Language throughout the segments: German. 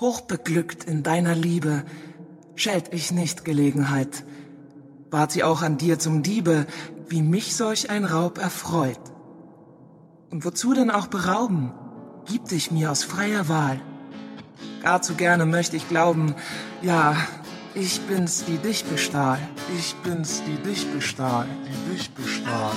Hochbeglückt in deiner Liebe, schält ich nicht Gelegenheit. Ward sie auch an dir zum Diebe, wie mich solch ein Raub erfreut. Und wozu denn auch berauben? Gib dich mir aus freier Wahl. Gar zu gerne möchte ich glauben, ja, ich bin's, die dich bestahl. Ich bin's, die dich bestahl, die dich bestahl.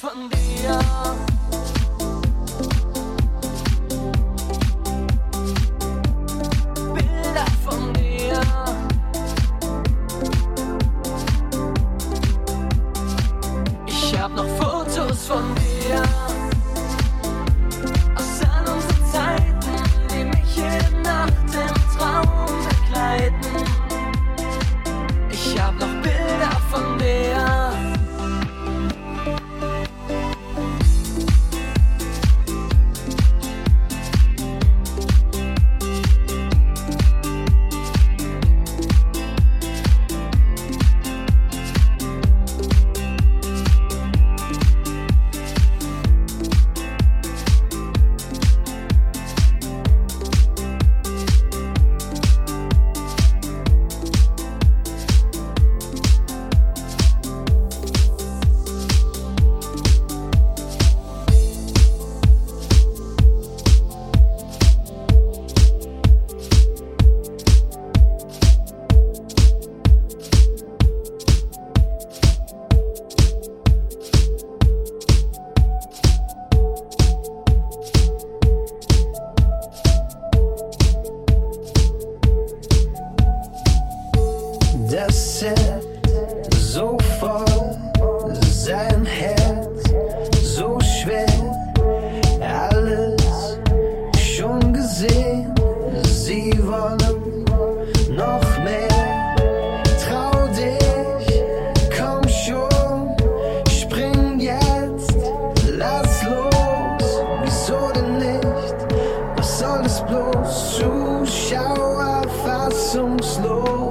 Von dir. some slow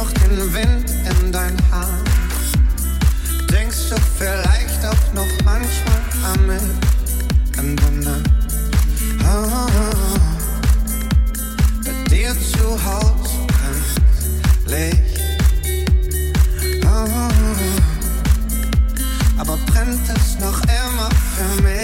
noch den Wind in dein Haar. Denkst du vielleicht auch noch manchmal an mich, an der Nacht? Ah, bei dir zu Hause brennt Licht. Aber brennt es noch immer für mich?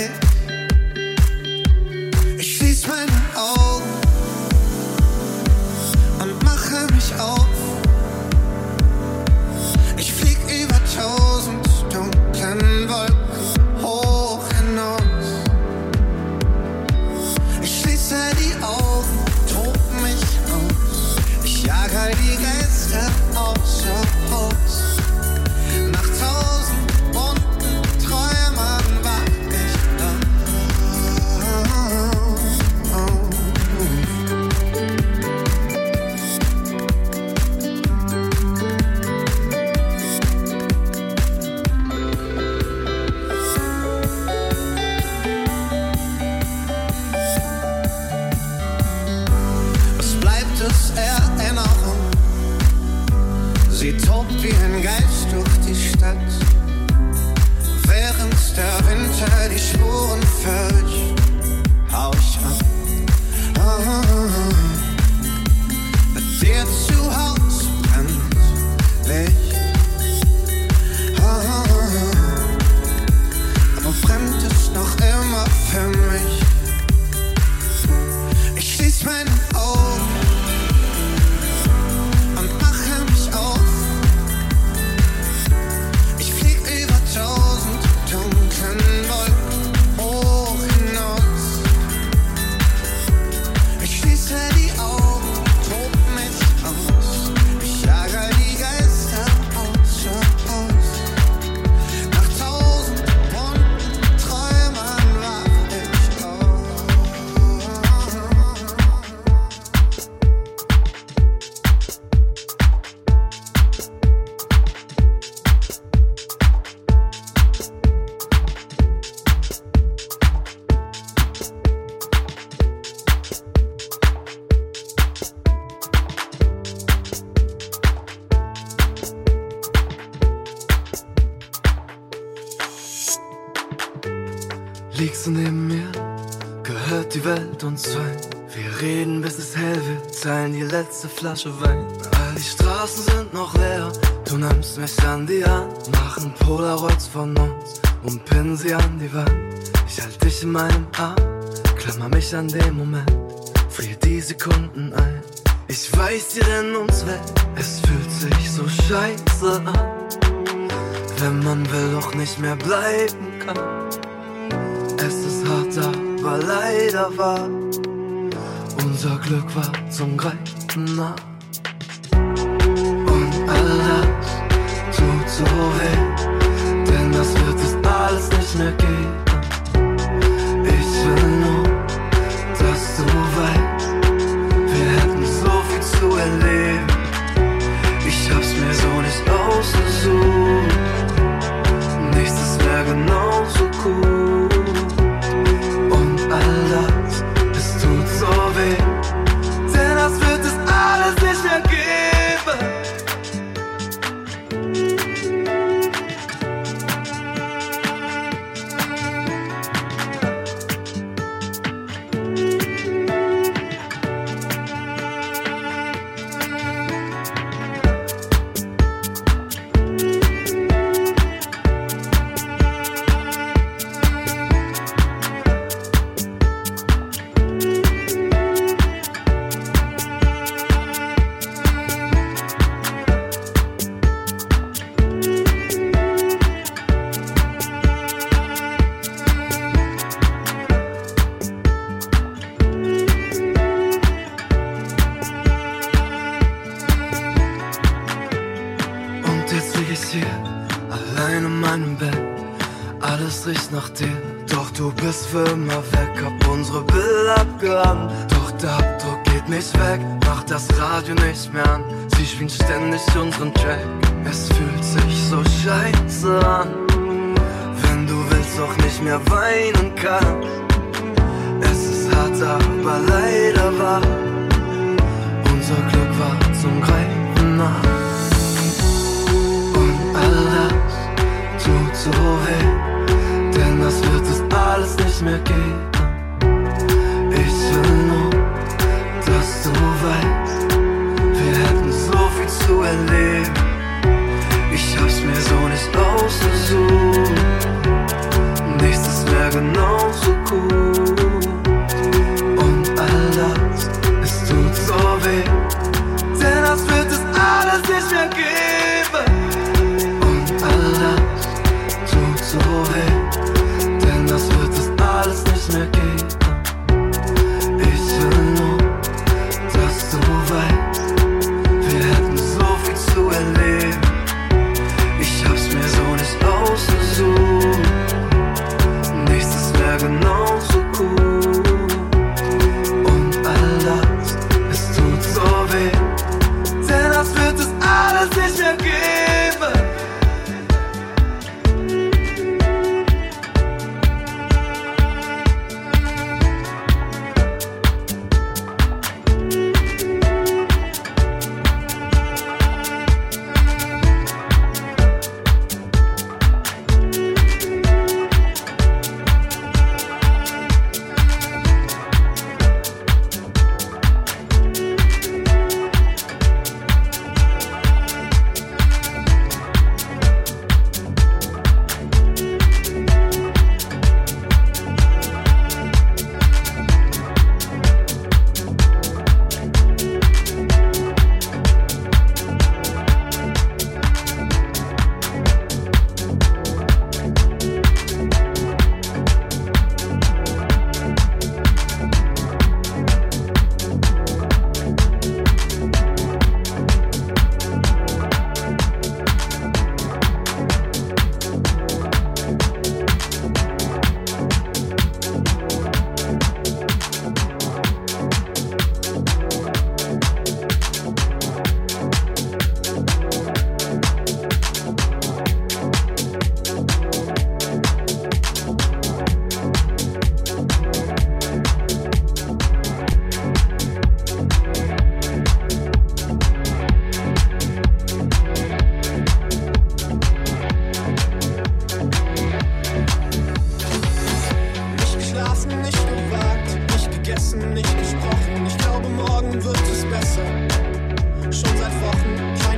Flasche Wein. All die Straßen sind noch leer, du nimmst mich an die Hand, machen Polaroids von uns und pinnen sie an die Wand. Ich halt dich in meinem Arm, klammer mich an den Moment, friere die Sekunden ein. Ich weiß, wir rennen uns weg, es fühlt sich so scheiße an, wenn man will doch nicht mehr bleiben kann. Es ist hart, aber leider wahr. Unser Glück war zum Greifen nah. Und all das tut so weh, denn das wird es alles nicht mehr geben. Ich will nur, dass du weißt, wir hätten so viel zu erleben.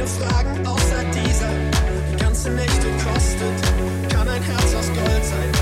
Fragen außer dieser. Die Ganze Nächte kostet, kann ein Herz aus Gold sein.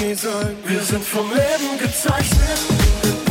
Nie sein. Wir sind vom Leben gezeichnet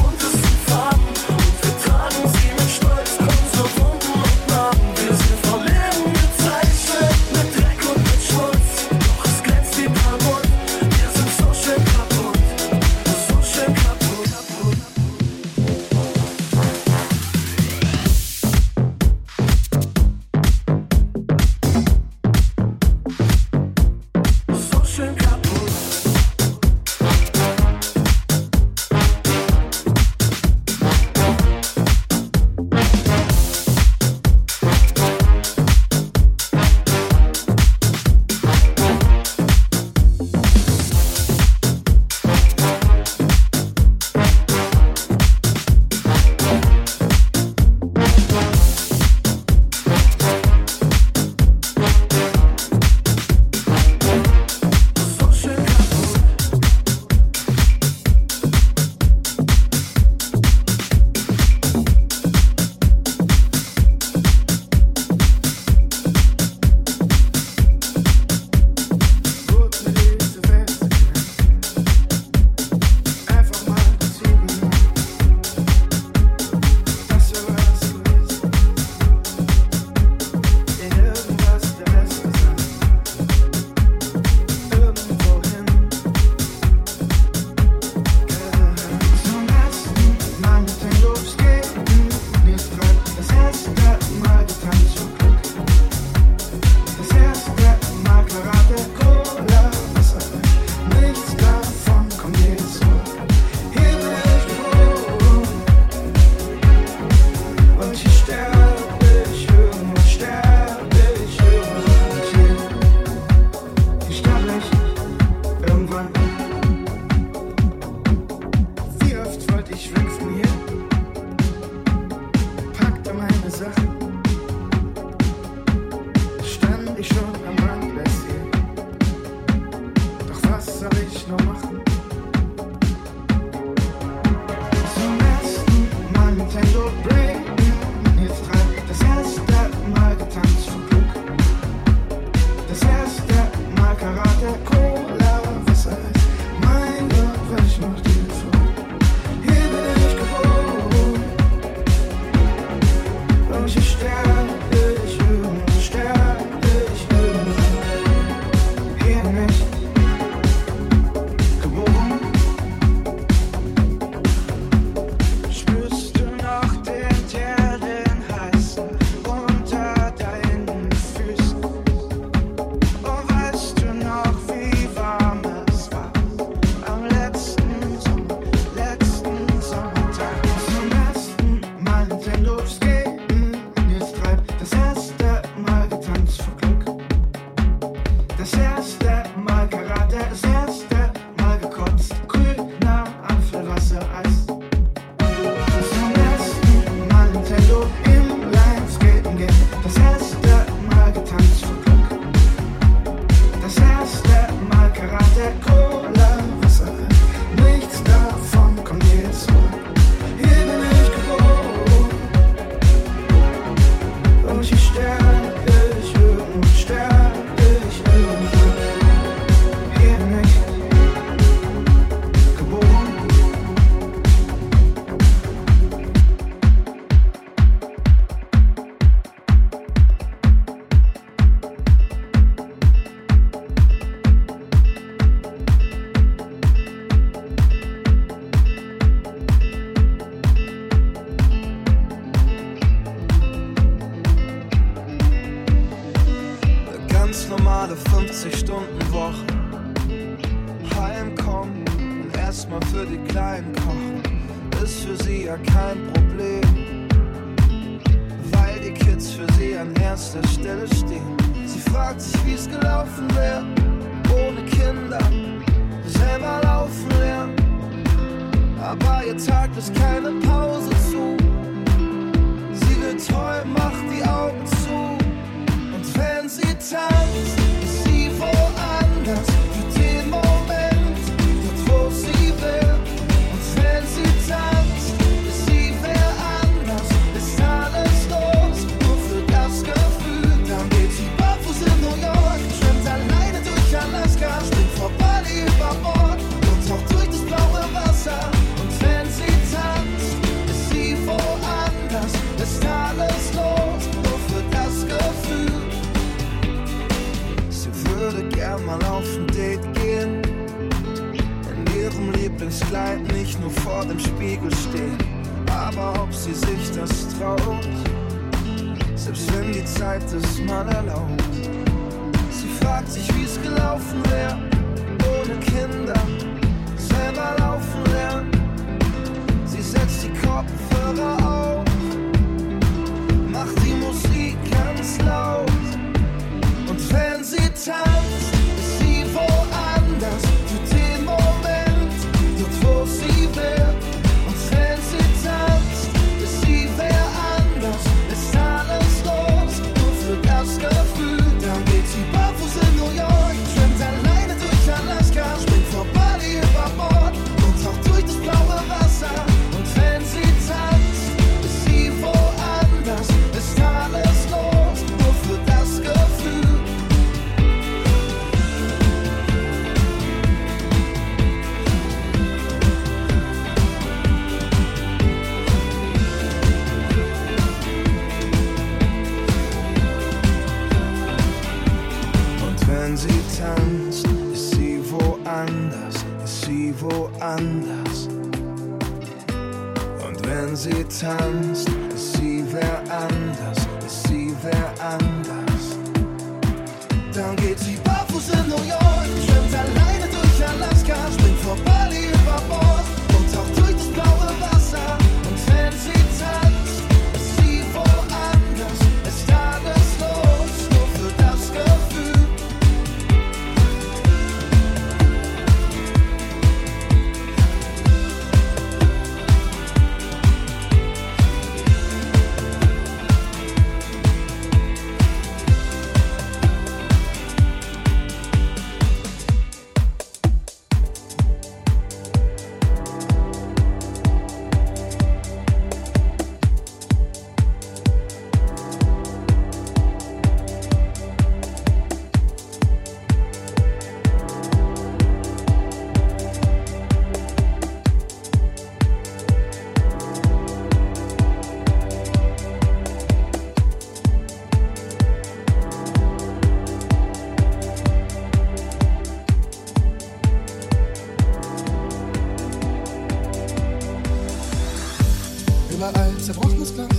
Überall zerbrochenes Glas,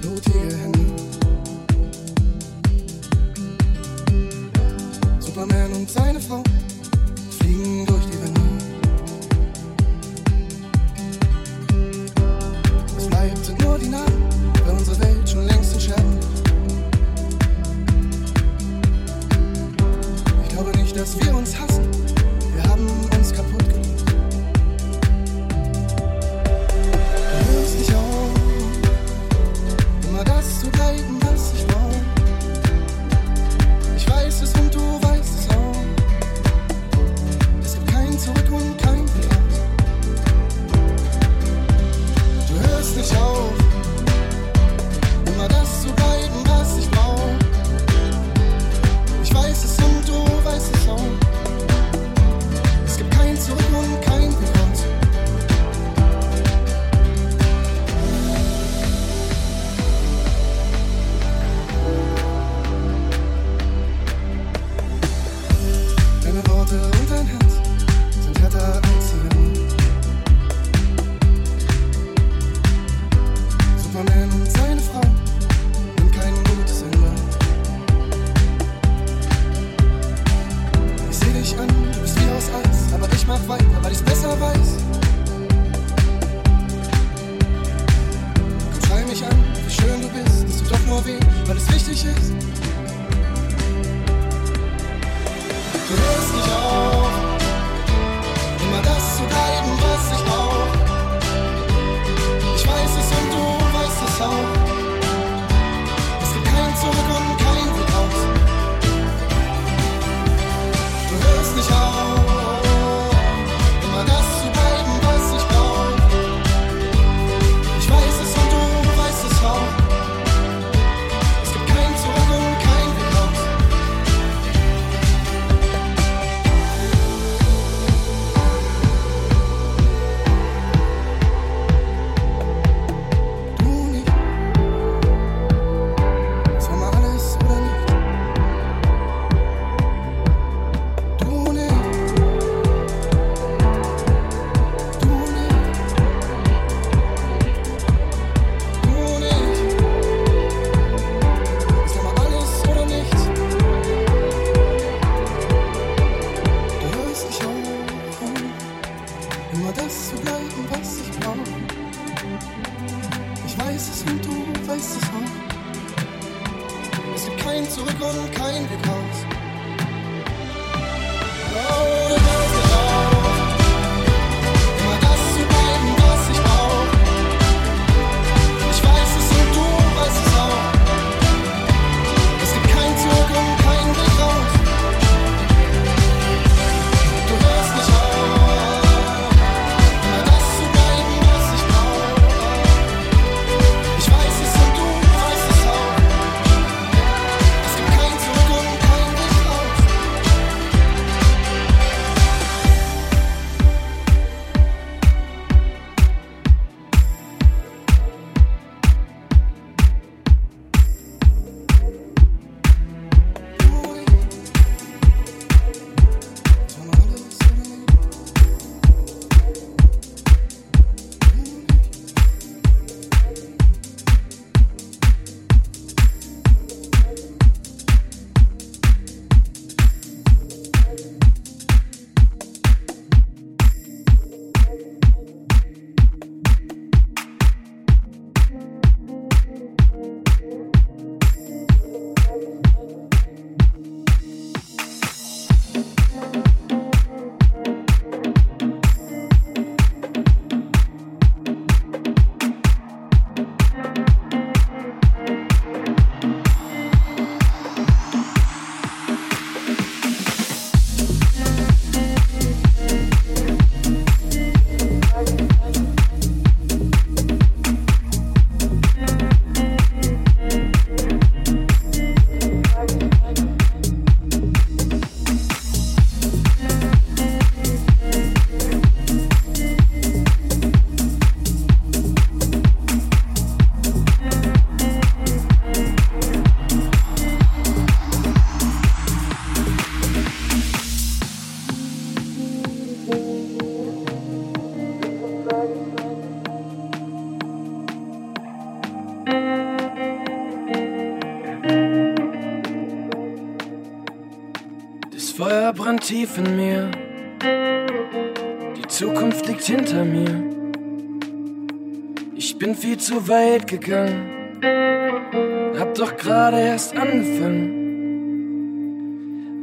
blutige Hände. Superman und seine Frau tief in mir. Die Zukunft liegt hinter mir. Ich bin viel zu weit gegangen. Hab doch gerade erst angefangen.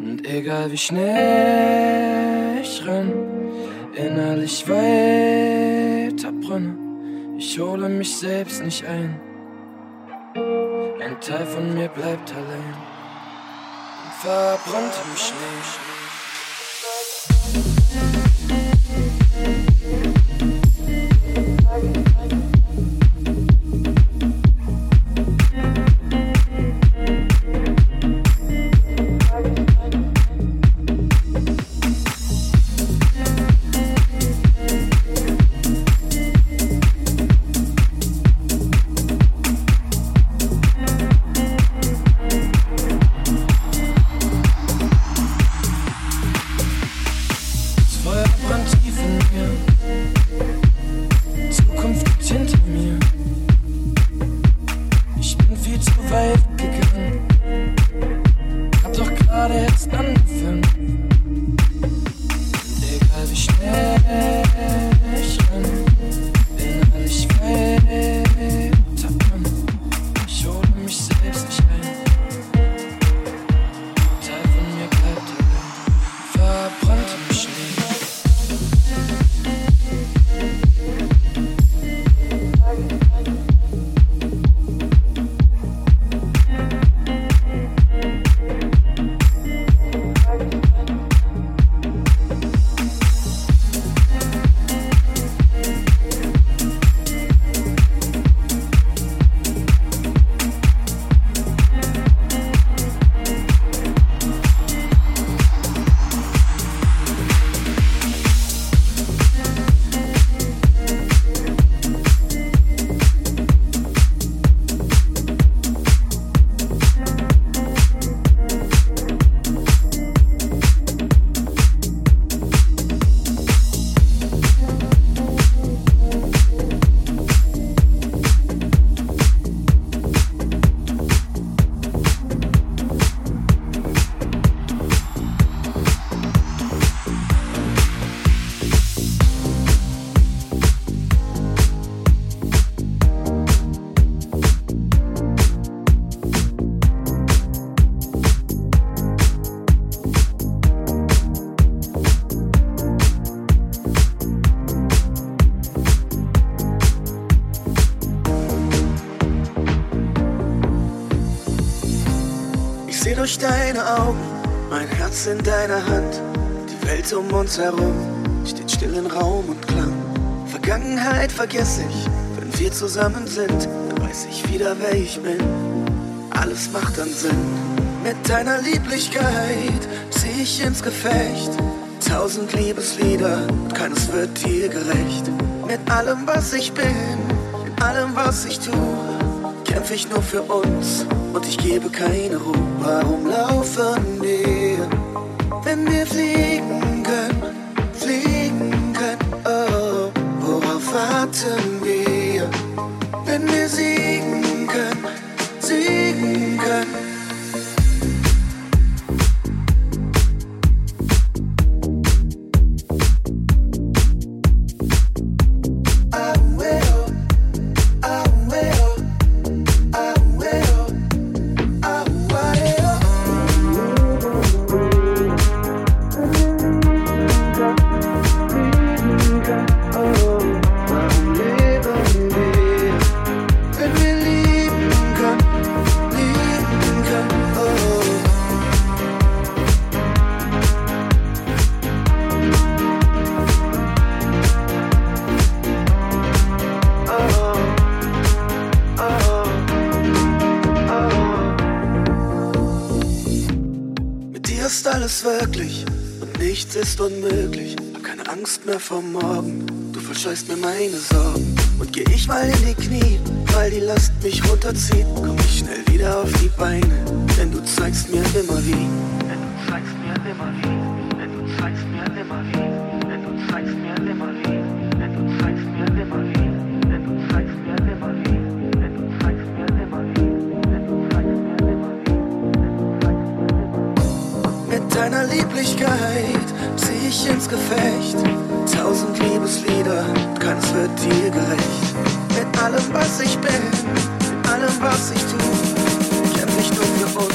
Und egal wie schnell ich renn, innerlich weiterbrenne. Ich hole mich selbst nicht ein. Ein Teil von mir bleibt allein. Verbrannt im Schnee. In deiner Hand. Die Welt um uns herum steht still in Raum und Klang. Vergangenheit vergesse ich, wenn wir zusammen sind, dann weiß ich wieder, wer ich bin. Alles macht dann Sinn. Mit deiner Lieblichkeit zieh ich ins Gefecht. Tausend Liebeslieder und keines wird dir gerecht. Mit allem, was ich bin, mit allem, was ich tu, kämpf ich nur für uns und ich gebe keine Ruhe. Warum laufen wir, wenn wir fliegen unmöglich. Hab keine Angst mehr vor morgen, du verscheußt mir meine Sorgen. Und geh ich mal in die Knie, weil die Last mich runterzieht, komm ich schnell wieder auf die Beine, denn du zeigst mir immer wie. Denn du zeigst mir immer wie, deiner Lieblichkeit zieh ich ins Gefecht. Tausend Liebeslieder, keines wird dir gerecht. Mit allem, was ich bin, mit allem, was ich tu, kämpf ich nur für uns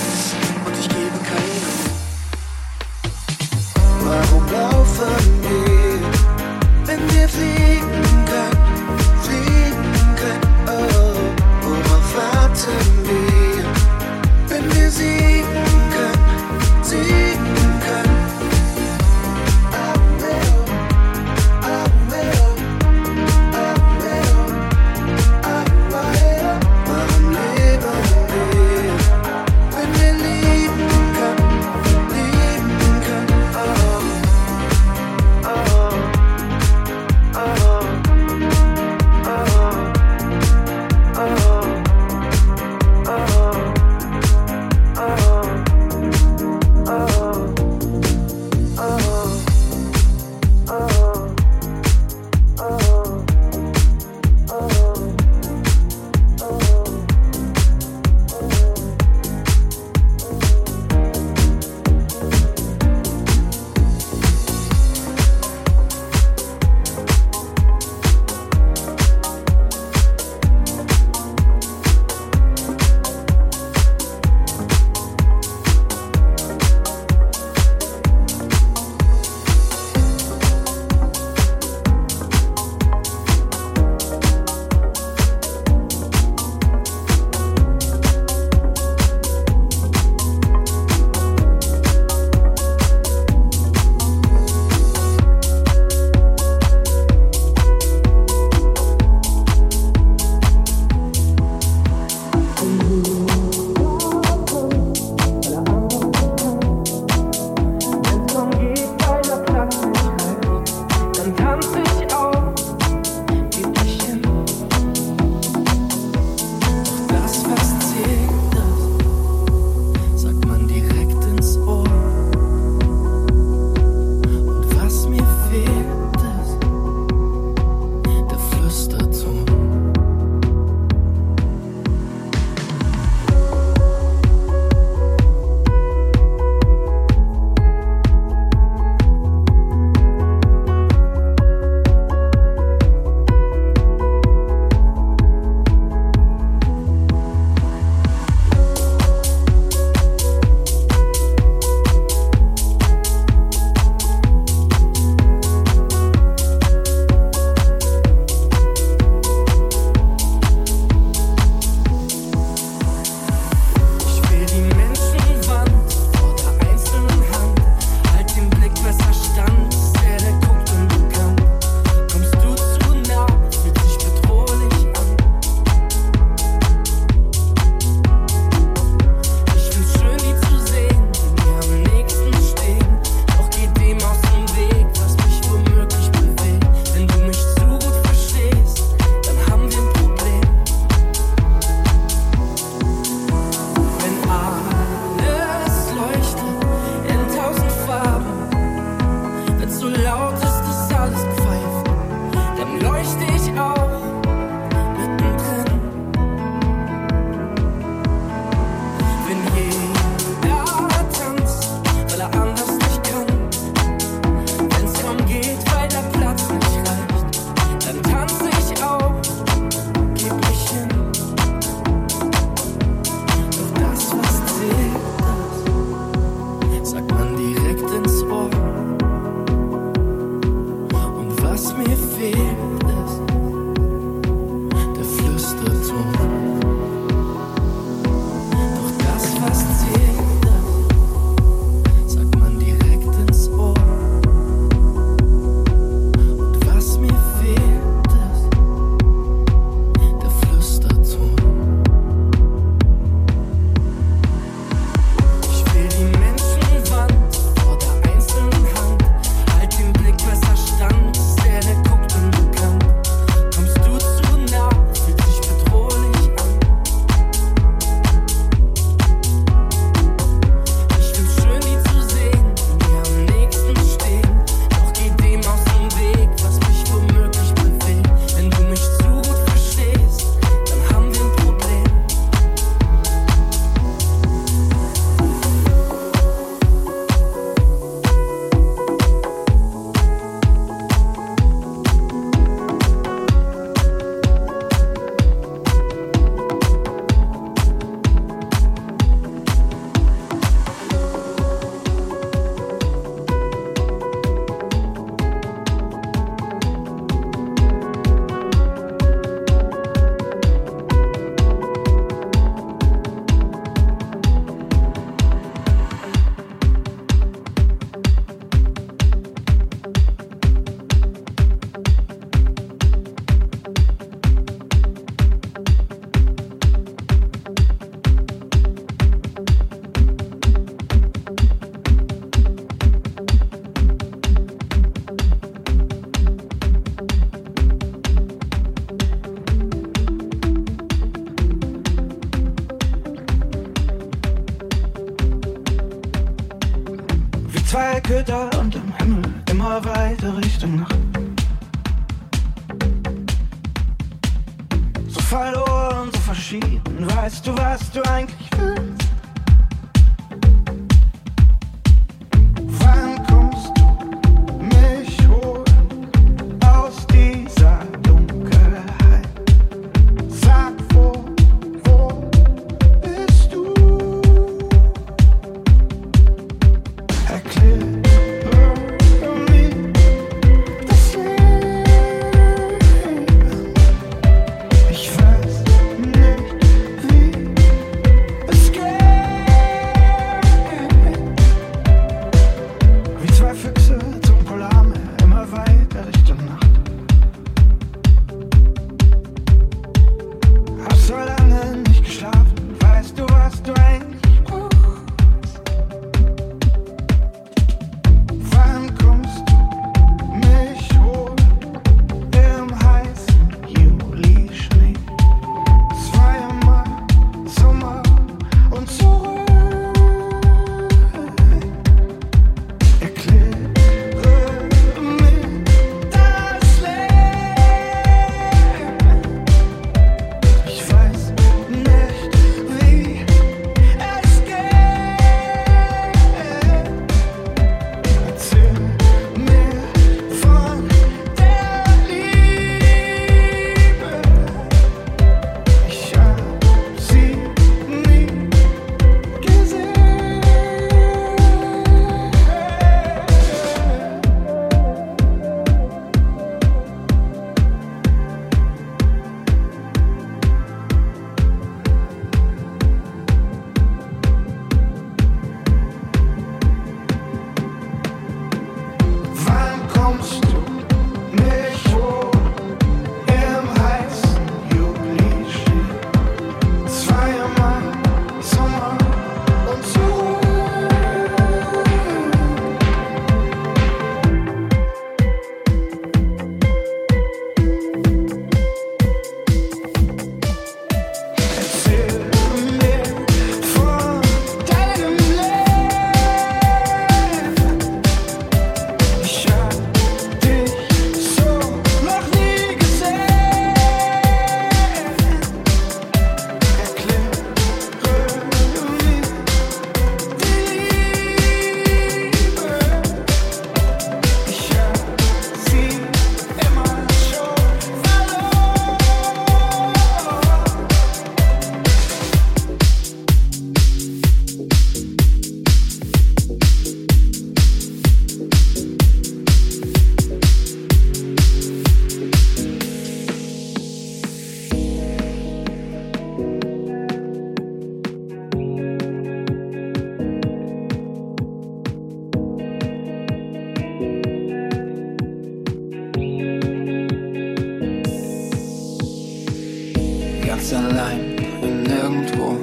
ganz allein im Nirgendwo.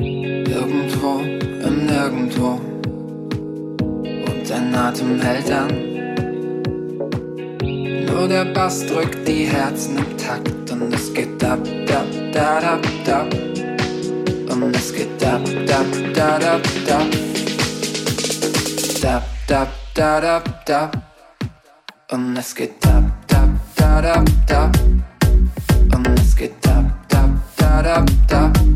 Irgendwo im Nirgendwo. Und dein Atem hält an. Nur der Bass drückt die Herzen im Takt und es geht ab, da, da, da, da. Und es geht ab, da, da, da, da. Da, da, da, da, da. Und es geht ab, da, da, da, da. da. tap, tap.